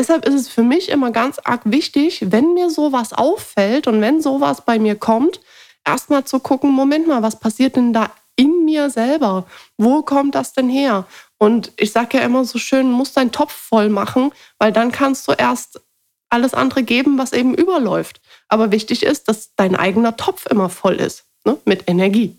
deshalb ist es für mich immer ganz arg wichtig, wenn mir sowas auffällt und wenn sowas bei mir kommt, erstmal zu gucken, Moment mal, was passiert denn da in mir selber? Wo kommt das denn her? Und ich sage ja immer so schön, musst deinen Topf voll machen, weil dann kannst du erst alles andere geben, was eben überläuft. Aber wichtig ist, dass dein eigener Topf immer voll ist ne? mit Energie.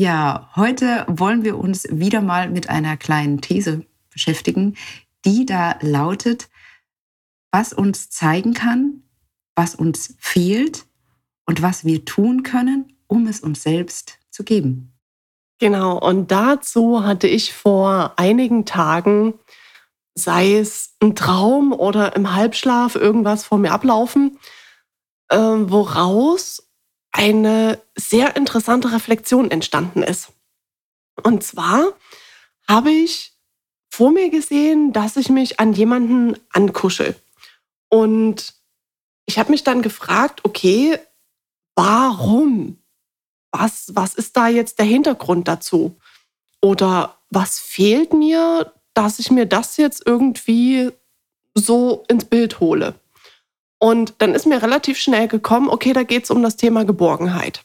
Ja, heute wollen wir uns wieder mal mit einer kleinen These beschäftigen, die da lautet, was uns zeigen kann, was uns fehlt und was wir tun können, um es uns selbst zu geben. Genau, und dazu hatte ich vor einigen Tagen, sei es ein Traum oder im Halbschlaf, irgendwas vor mir ablaufen, äh, woraus eine sehr interessante Reflexion entstanden ist. Und zwar habe ich vor mir gesehen, dass ich mich an jemanden ankuschel. Und ich habe mich dann gefragt, okay, warum? Was, was ist da jetzt der Hintergrund dazu? Oder was fehlt mir, dass ich mir das jetzt irgendwie so ins Bild hole? Und dann ist mir relativ schnell gekommen, okay, da geht es um das Thema Geborgenheit.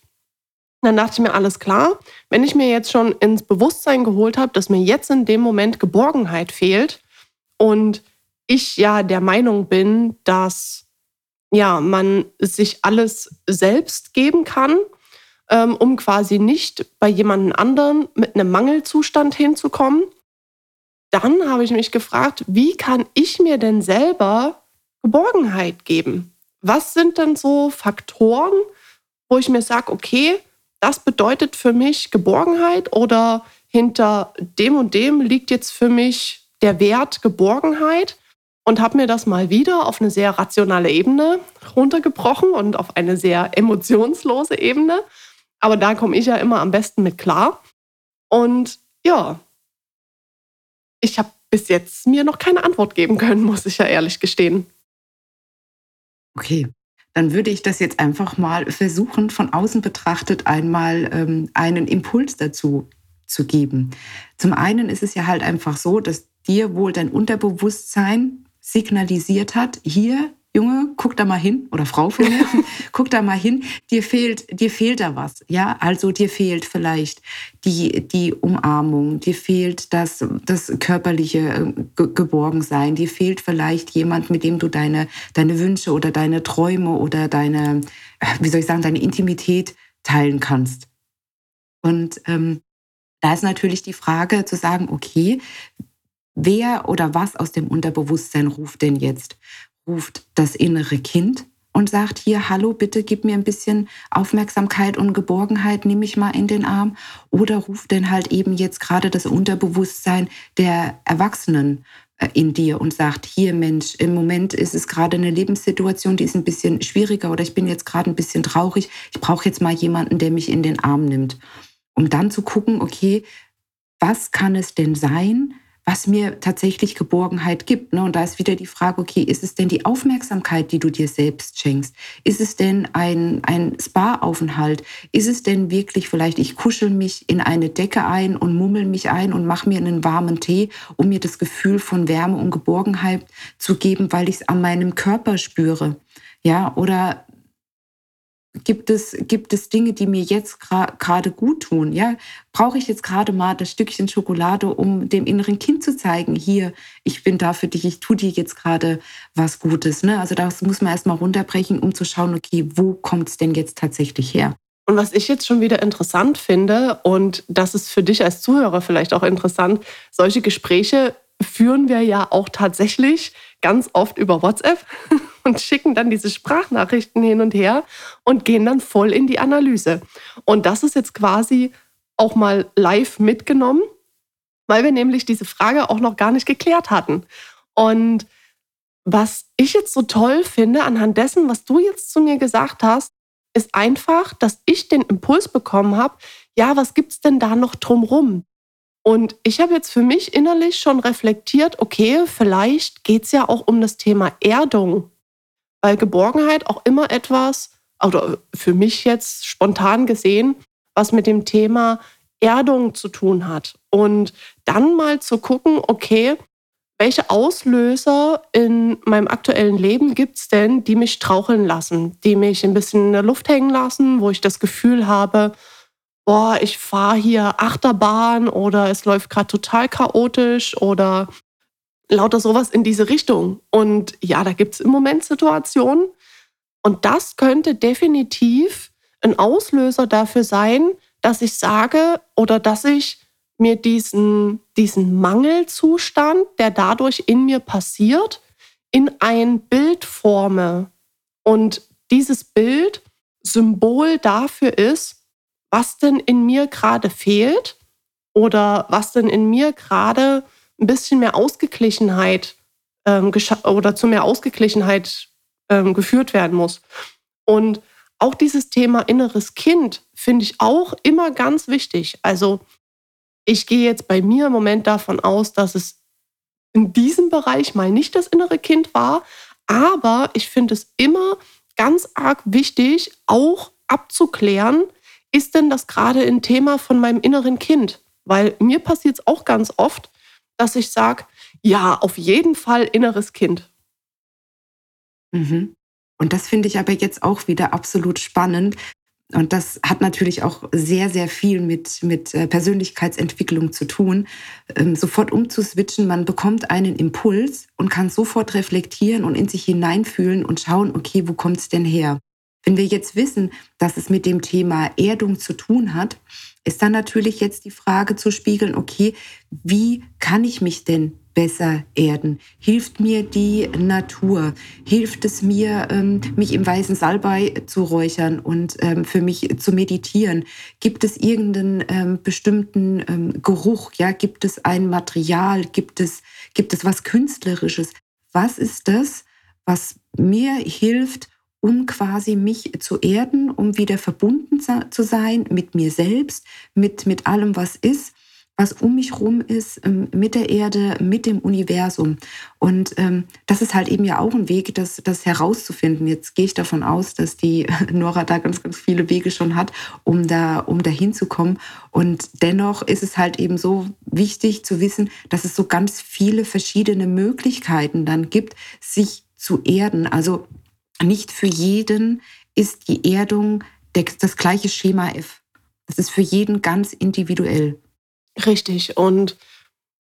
Dann dachte ich mir, alles klar, wenn ich mir jetzt schon ins Bewusstsein geholt habe, dass mir jetzt in dem Moment Geborgenheit fehlt und ich ja der Meinung bin, dass ja, man sich alles selbst geben kann, ähm, um quasi nicht bei jemand anderen mit einem Mangelzustand hinzukommen, dann habe ich mich gefragt, wie kann ich mir denn selber Geborgenheit geben? Was sind denn so Faktoren, wo ich mir sage, okay, das bedeutet für mich Geborgenheit oder hinter dem und dem liegt jetzt für mich der Wert Geborgenheit und habe mir das mal wieder auf eine sehr rationale Ebene runtergebrochen und auf eine sehr emotionslose Ebene. Aber da komme ich ja immer am besten mit klar. Und ja, ich habe bis jetzt mir noch keine Antwort geben können, muss ich ja ehrlich gestehen. Okay, dann würde ich das jetzt einfach mal versuchen, von außen betrachtet einmal ähm, einen Impuls dazu zu geben. Zum einen ist es ja halt einfach so, dass dir wohl dein Unterbewusstsein signalisiert hat, hier Junge, guck da mal hin oder Frau von mir, guck da mal hin, dir fehlt, dir fehlt da was, ja, also dir fehlt vielleicht die, die Umarmung, dir fehlt das, das körperliche äh, Geborgensein, dir fehlt vielleicht jemand, mit dem du deine, deine Wünsche oder deine Träume oder deine, äh, wie soll ich sagen, deine Intimität teilen kannst. Und ähm, da ist natürlich die Frage zu sagen, okay, wer oder was aus dem Unterbewusstsein ruft denn jetzt? Ruft das innere Kind und sagt hier, hallo, bitte gib mir ein bisschen Aufmerksamkeit und Geborgenheit, nimm mich mal in den Arm. Oder ruft denn halt eben jetzt gerade das Unterbewusstsein der Erwachsenen äh, in dir und sagt, hier Mensch, im Moment ist es gerade eine Lebenssituation, die ist ein bisschen schwieriger oder ich bin jetzt gerade ein bisschen traurig, ich brauche jetzt mal jemanden, der mich in den Arm nimmt. Um dann zu gucken, okay, was kann es denn sein, was mir tatsächlich Geborgenheit gibt. Ne? Und da ist wieder die Frage, okay, ist es denn die Aufmerksamkeit, die du dir selbst schenkst? Ist es denn ein, ein Spa-Aufenthalt? Ist es denn wirklich vielleicht, ich kuschel mich in eine Decke ein und mummel mich ein und mache mir einen warmen Tee, um mir das Gefühl von Wärme und Geborgenheit zu geben, weil ich es an meinem Körper spüre? Ja, oder gibt es, gibt es Dinge, die mir jetzt gerade gut tun? Ja, brauche ich jetzt gerade mal das Stückchen Schokolade, um dem inneren Kind zu zeigen, hier, ich bin da für dich, ich tue dir jetzt gerade was Gutes. Ne? Also das muss man erstmal runterbrechen, um zu schauen, okay, wo kommt es denn jetzt tatsächlich her? Und was ich jetzt schon wieder interessant finde, und das ist für dich als Zuhörer vielleicht auch interessant, solche Gespräche führen wir ja auch tatsächlich ganz oft über WhatsApp und schicken dann diese Sprachnachrichten hin und her und gehen dann voll in die Analyse. Und das ist jetzt quasi auch mal live mitgenommen, weil wir nämlich diese Frage auch noch gar nicht geklärt hatten. Und was ich jetzt so toll finde anhand dessen, was du jetzt zu mir gesagt hast, ist einfach, dass ich den Impuls bekommen habe, ja, was gibt es denn da noch drumrum? Und ich habe jetzt für mich innerlich schon reflektiert, okay, vielleicht geht es ja auch um das Thema Erdung, weil Geborgenheit auch immer etwas, oder für mich jetzt spontan gesehen, was mit dem Thema Erdung zu tun hat. Und dann mal zu gucken, okay, welche Auslöser in meinem aktuellen Leben gibt es denn, die mich straucheln lassen, die mich ein bisschen in der Luft hängen lassen, wo ich das Gefühl habe, boah, ich fahre hier Achterbahn oder es läuft gerade total chaotisch oder lauter sowas in diese Richtung. Und ja, da gibt es im Moment Situationen. Und das könnte definitiv ein Auslöser dafür sein, dass ich sage oder dass ich mir diesen, diesen Mangelzustand, der dadurch in mir passiert, in ein Bild forme. Und dieses Bild Symbol dafür ist, was denn in mir gerade fehlt oder was denn in mir gerade ein bisschen mehr Ausgeglichenheit ähm, oder zu mehr Ausgeglichenheit ähm, geführt werden muss. Und auch dieses Thema inneres Kind finde ich auch immer ganz wichtig. Also ich gehe jetzt bei mir im Moment davon aus, dass es in diesem Bereich mal nicht das innere Kind war, aber ich finde es immer ganz arg wichtig, auch abzuklären, ist denn das gerade ein Thema von meinem inneren Kind? Weil mir passiert es auch ganz oft, dass ich sage, ja, auf jeden Fall inneres Kind. Mhm. Und das finde ich aber jetzt auch wieder absolut spannend. Und das hat natürlich auch sehr, sehr viel mit, mit äh, Persönlichkeitsentwicklung zu tun. Ähm, sofort umzuswitchen, man bekommt einen Impuls und kann sofort reflektieren und in sich hineinfühlen und schauen, okay, wo kommt es denn her? Wenn wir jetzt wissen, dass es mit dem Thema Erdung zu tun hat, ist dann natürlich jetzt die Frage zu spiegeln, okay, wie kann ich mich denn besser erden? Hilft mir die Natur? Hilft es mir, ähm, mich im weißen Salbei zu räuchern und ähm, für mich zu meditieren? Gibt es irgendeinen ähm, bestimmten Geruch? Ja, gibt es ein Material? Gibt es, gibt es was Künstlerisches? Was ist das, was mir hilft, um quasi mich zu erden, um wieder verbunden zu sein mit mir selbst, mit, mit allem, was ist, was um mich rum ist, ähm, mit der Erde, mit dem Universum. Und ähm, das ist halt eben ja auch ein Weg, das, das herauszufinden. Jetzt gehe ich davon aus, dass die Nora da ganz, ganz viele Wege schon hat, um da, um da hinzukommen. Und dennoch ist es halt eben so wichtig zu wissen, dass es so ganz viele verschiedene Möglichkeiten dann gibt, sich zu erden. Also nicht für jeden ist die Erdung das gleiche Schema F. Das ist für jeden ganz individuell. Richtig. Und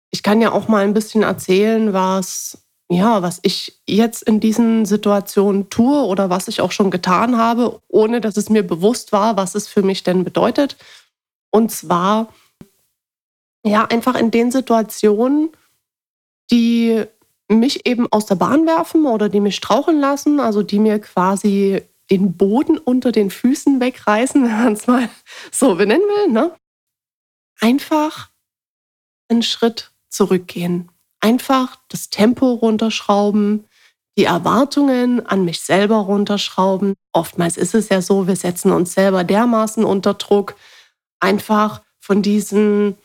ich kann ja auch mal ein bisschen erzählen, was, ja, was ich jetzt in diesen Situationen tue oder was ich auch schon getan habe, ohne dass es mir bewusst war, was es für mich denn bedeutet. Und zwar, ja, einfach in den Situationen, die mich eben aus der Bahn werfen oder die mich straucheln lassen, also die mir quasi den Boden unter den Füßen wegreißen, wenn man es mal so benennen will, ne? einfach einen Schritt zurückgehen. Einfach das Tempo runterschrauben, die Erwartungen an mich selber runterschrauben. Oftmals ist es ja so, wir setzen uns selber dermaßen unter Druck, einfach von diesen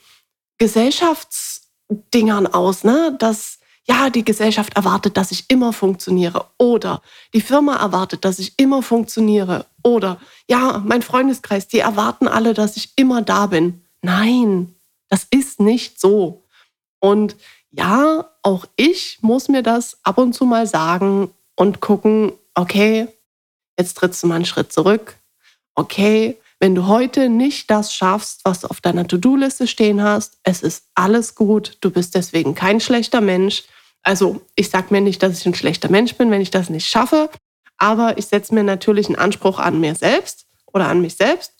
Gesellschaftsdingern aus, ne? dass ja, die Gesellschaft erwartet, dass ich immer funktioniere. Oder die Firma erwartet, dass ich immer funktioniere. Oder ja, mein Freundeskreis, die erwarten alle, dass ich immer da bin. Nein, das ist nicht so. Und ja, auch ich muss mir das ab und zu mal sagen und gucken, okay, jetzt trittst du mal einen Schritt zurück. Okay, wenn du heute nicht das schaffst, was du auf deiner To-Do-Liste stehen hast, es ist alles gut. Du bist deswegen kein schlechter Mensch. Also ich sage mir nicht, dass ich ein schlechter Mensch bin, wenn ich das nicht schaffe, aber ich setze mir natürlich einen Anspruch an mir selbst oder an mich selbst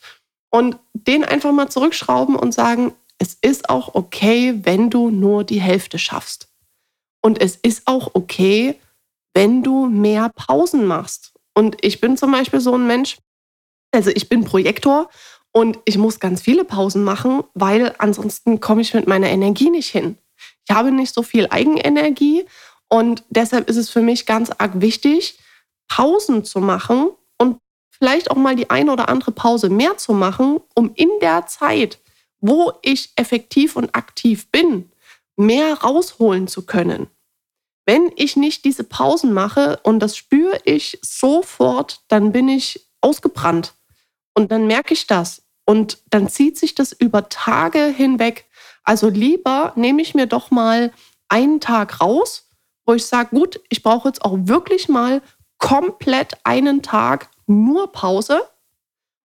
und den einfach mal zurückschrauben und sagen, es ist auch okay, wenn du nur die Hälfte schaffst. Und es ist auch okay, wenn du mehr Pausen machst. Und ich bin zum Beispiel so ein Mensch, also ich bin Projektor und ich muss ganz viele Pausen machen, weil ansonsten komme ich mit meiner Energie nicht hin. Ich habe nicht so viel Eigenenergie und deshalb ist es für mich ganz arg wichtig, Pausen zu machen und vielleicht auch mal die eine oder andere Pause mehr zu machen, um in der Zeit, wo ich effektiv und aktiv bin, mehr rausholen zu können. Wenn ich nicht diese Pausen mache und das spüre ich sofort, dann bin ich ausgebrannt. Und dann merke ich das. Und dann zieht sich das über Tage hinweg. Also lieber nehme ich mir doch mal einen Tag raus, wo ich sage, gut, ich brauche jetzt auch wirklich mal komplett einen Tag nur Pause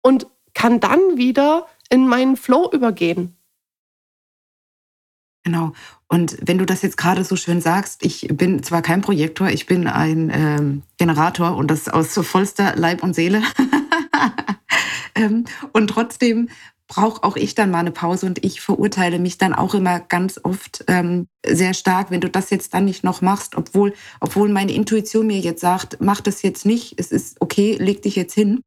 und kann dann wieder in meinen Flow übergehen. Genau. Und wenn du das jetzt gerade so schön sagst, ich bin zwar kein Projektor, ich bin ein ähm, Generator und das aus vollster Leib und Seele. ähm, und trotzdem brauche auch ich dann mal eine Pause und ich verurteile mich dann auch immer ganz oft ähm, sehr stark, wenn du das jetzt dann nicht noch machst, obwohl, obwohl meine Intuition mir jetzt sagt, mach das jetzt nicht, es ist okay, leg dich jetzt hin,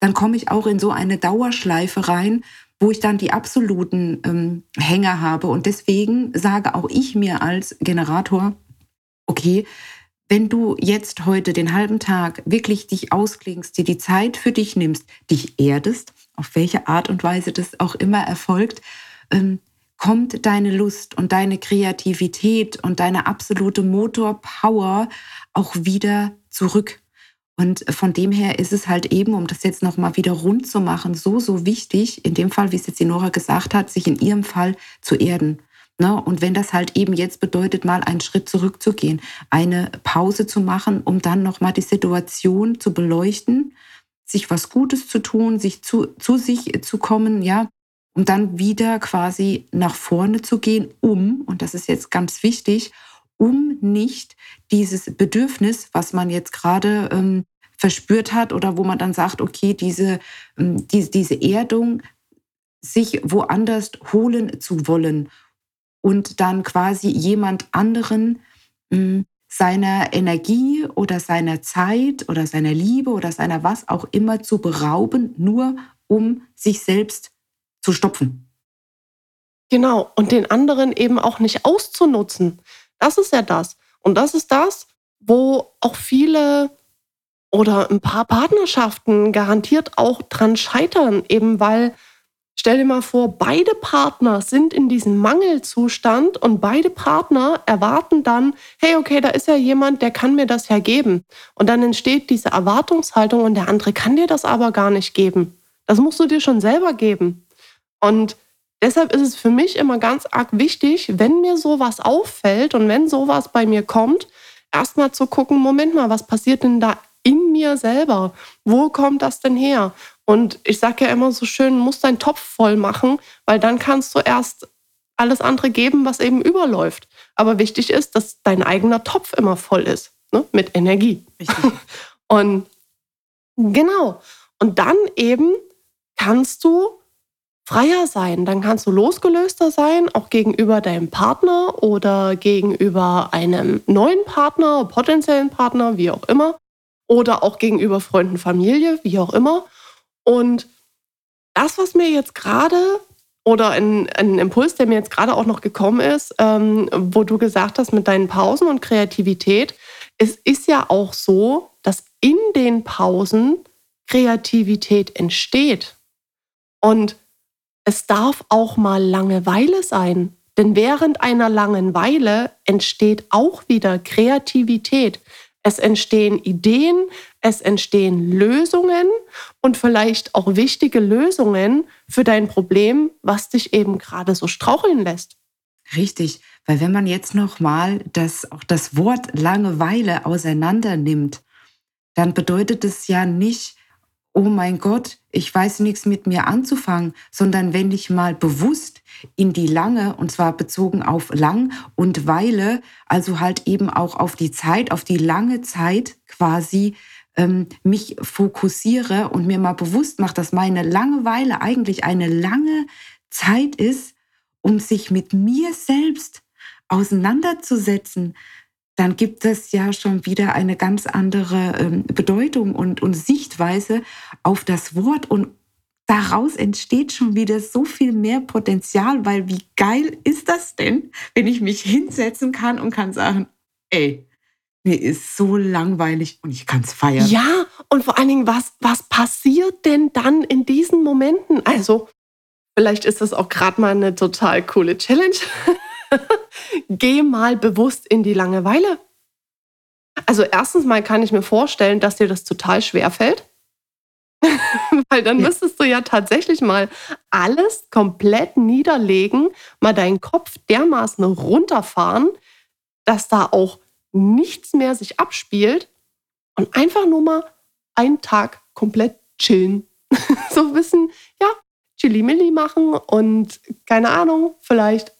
dann komme ich auch in so eine Dauerschleife rein, wo ich dann die absoluten ähm, Hänger habe. Und deswegen sage auch ich mir als Generator, okay, wenn du jetzt heute den halben Tag wirklich dich ausklingst, dir die Zeit für dich nimmst, dich erdest, auf welche Art und Weise das auch immer erfolgt, ähm, kommt deine Lust und deine Kreativität und deine absolute Motorpower auch wieder zurück. Und von dem her ist es halt eben, um das jetzt nochmal wieder rund zu machen, so, so wichtig, in dem Fall, wie es jetzt die Nora gesagt hat, sich in ihrem Fall zu erden. Ne? Und wenn das halt eben jetzt bedeutet, mal einen Schritt zurückzugehen, eine Pause zu machen, um dann nochmal die Situation zu beleuchten, sich was Gutes zu tun, sich zu, zu sich zu kommen, ja, um dann wieder quasi nach vorne zu gehen, um, und das ist jetzt ganz wichtig, um nicht dieses Bedürfnis, was man jetzt gerade ähm, verspürt hat oder wo man dann sagt, okay, diese, ähm, diese, diese Erdung, sich woanders holen zu wollen und dann quasi jemand anderen ähm, seiner Energie oder seiner Zeit oder seiner Liebe oder seiner was auch immer zu berauben, nur um sich selbst zu stopfen. Genau, und den anderen eben auch nicht auszunutzen. Das ist ja das. Und das ist das, wo auch viele oder ein paar Partnerschaften garantiert auch dran scheitern, eben weil, stell dir mal vor, beide Partner sind in diesem Mangelzustand und beide Partner erwarten dann, hey, okay, da ist ja jemand, der kann mir das ja geben. Und dann entsteht diese Erwartungshaltung und der andere kann dir das aber gar nicht geben. Das musst du dir schon selber geben. Und Deshalb ist es für mich immer ganz arg wichtig, wenn mir sowas auffällt und wenn sowas bei mir kommt, erstmal zu gucken, Moment mal, was passiert denn da in mir selber? Wo kommt das denn her? Und ich sage ja immer so schön, musst deinen Topf voll machen, weil dann kannst du erst alles andere geben, was eben überläuft. Aber wichtig ist, dass dein eigener Topf immer voll ist, ne? mit Energie. Richtig. Und genau. Und dann eben kannst du freier sein. Dann kannst du losgelöster sein, auch gegenüber deinem Partner oder gegenüber einem neuen Partner, potenziellen Partner, wie auch immer. Oder auch gegenüber Freunden, Familie, wie auch immer. Und das, was mir jetzt gerade oder ein, ein, Impuls, der mir jetzt gerade auch noch gekommen ist, ähm, wo du gesagt hast mit deinen Pausen und Kreativität, es ist ja auch so, dass in den Pausen Kreativität entsteht. Und es darf auch mal Langeweile sein. Denn während einer Langeweile entsteht auch wieder Kreativität. Es entstehen Ideen, es entstehen Lösungen und vielleicht auch wichtige Lösungen für dein Problem, was dich eben gerade so straucheln lässt. Richtig, weil wenn man jetzt noch mal das auch das Wort Langeweile auseinander nimmt, dann bedeutet es ja nicht, oh mein Gott, ich weiß nichts mit mir anzufangen, sondern wenn ich mal bewusst in die lange, und zwar bezogen auf lang und Weile, also halt eben auch auf die Zeit, auf die lange Zeit quasi ähm, mich fokussiere und mir mal bewusst mache, dass meine Langeweile eigentlich eine lange Zeit ist, um sich mit mir selbst auseinanderzusetzen, dann gibt es ja schon wieder eine ganz andere ähm, Bedeutung und, und Sichtweise auf das Wort und daraus entsteht schon wieder so viel mehr Potenzial, weil wie geil ist das denn, wenn ich mich hinsetzen kann und kann sagen, ey, mir ist so langweilig und ich kann es feiern. Ja, und vor allen Dingen, was, was passiert denn dann in diesen Momenten? Also, vielleicht ist das auch gerade mal eine total coole Challenge. Geh mal bewusst in die Langeweile. Also erstens mal kann ich mir vorstellen, dass dir das total schwer fällt. Weil dann ja. müsstest du ja tatsächlich mal alles komplett niederlegen, mal deinen Kopf dermaßen runterfahren, dass da auch nichts mehr sich abspielt und einfach nur mal einen Tag komplett chillen. so ein bisschen, ja, Chili-Milli machen und keine Ahnung, vielleicht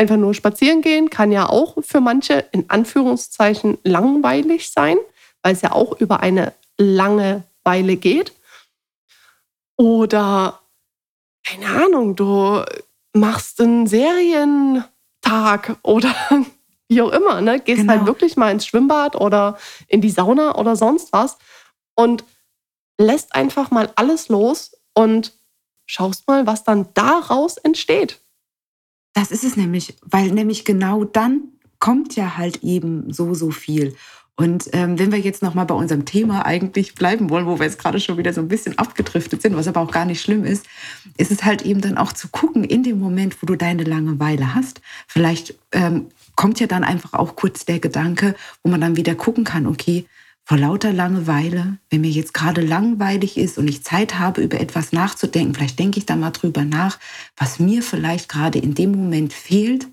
einfach nur spazieren gehen, kann ja auch für manche in Anführungszeichen langweilig sein, weil es ja auch über eine lange Weile geht. Oder, keine Ahnung, du machst einen Serientag oder wie auch immer, ne? Gehst halt genau. halt wirklich mal ins Schwimmbad oder in die Sauna oder sonst was und lässt einfach mal alles los und schaust mal, was dann daraus entsteht. Das ist es nämlich, weil nämlich genau dann kommt ja halt eben so, so viel. Und ähm, wenn wir jetzt nochmal bei unserem Thema eigentlich bleiben wollen, wo wir jetzt gerade schon wieder so ein bisschen abgedriftet sind, was aber auch gar nicht schlimm ist, ist es halt eben dann auch zu gucken, in dem Moment, wo du deine Langeweile hast, vielleicht ähm, kommt ja dann einfach auch kurz der Gedanke, wo man dann wieder gucken kann, okay, vor lauter Langeweile, wenn mir jetzt gerade langweilig ist und ich Zeit habe, über etwas nachzudenken, vielleicht denke ich da mal drüber nach, was mir vielleicht gerade in dem Moment fehlt,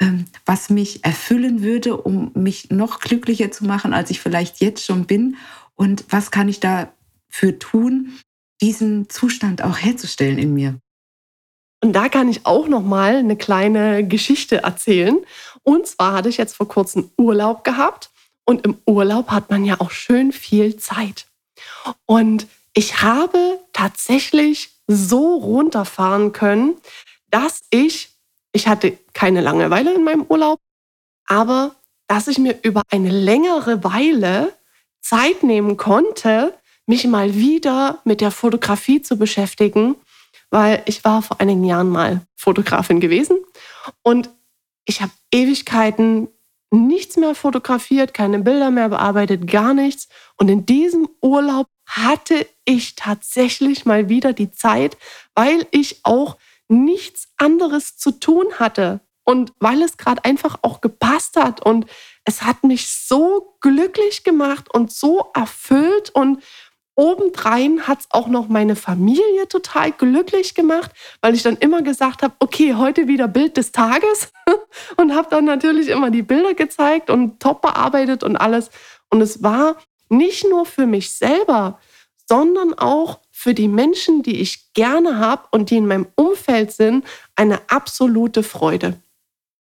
ähm, was mich erfüllen würde, um mich noch glücklicher zu machen, als ich vielleicht jetzt schon bin. Und was kann ich dafür tun, diesen Zustand auch herzustellen in mir? Und da kann ich auch noch mal eine kleine Geschichte erzählen. Und zwar hatte ich jetzt vor kurzem Urlaub gehabt und im Urlaub hat man ja auch schön viel Zeit. Und ich habe tatsächlich so runterfahren können, dass ich, ich hatte keine Langeweile in meinem Urlaub, aber dass ich mir über eine längere Weile Zeit nehmen konnte, mich mal wieder mit der Fotografie zu beschäftigen, weil ich war vor einigen Jahren mal Fotografin gewesen und ich habe Ewigkeiten nichts mehr fotografiert, keine Bilder mehr bearbeitet, gar nichts. Und in diesem Urlaub hatte ich tatsächlich mal wieder die Zeit, weil ich auch nichts anderes zu tun hatte. Und weil es gerade einfach auch gepasst hat. Und es hat mich so glücklich gemacht und so erfüllt. Und obendrein hat es auch noch meine Familie total glücklich gemacht, weil ich dann immer gesagt habe, okay, heute wieder Bild des Tages und habe dann natürlich immer die Bilder gezeigt und top bearbeitet und alles. Und es war nicht nur für mich selber, sondern auch für die Menschen, die ich gerne habe und die in meinem Umfeld sind, eine absolute Freude.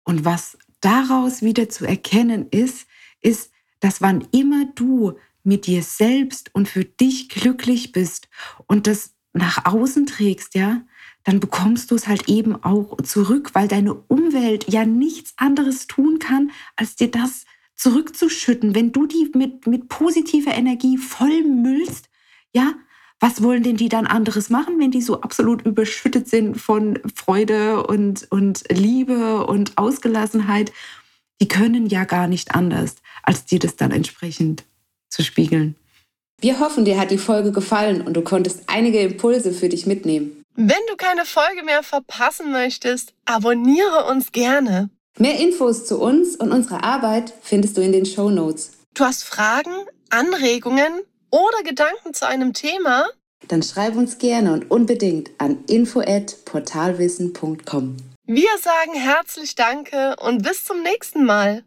Und was daraus wieder zu erkennen ist, ist, dass wann immer du mit dir selbst und für dich glücklich bist und das nach außen trägst, ja, dann bekommst du es halt eben auch zurück, weil deine Umwelt ja nichts anderes tun kann, als dir das zurückzuschütten. Wenn du die mit, mit positiver Energie vollmüllst, ja, was wollen denn die dann anderes machen, wenn die so absolut überschüttet sind von Freude und, und Liebe und Ausgelassenheit? Die können ja gar nicht anders, als dir das dann entsprechend zu spiegeln. Wir hoffen, dir hat die Folge gefallen und du konntest einige Impulse für dich mitnehmen. Wenn du keine Folge mehr verpassen möchtest, abonniere uns gerne. Mehr Infos zu uns und unserer Arbeit findest du in den Show Notes. Du hast Fragen, Anregungen oder Gedanken zu einem Thema? Dann schreib uns gerne und unbedingt an info@portalwissen.com. Wir sagen herzlich Danke und bis zum nächsten Mal.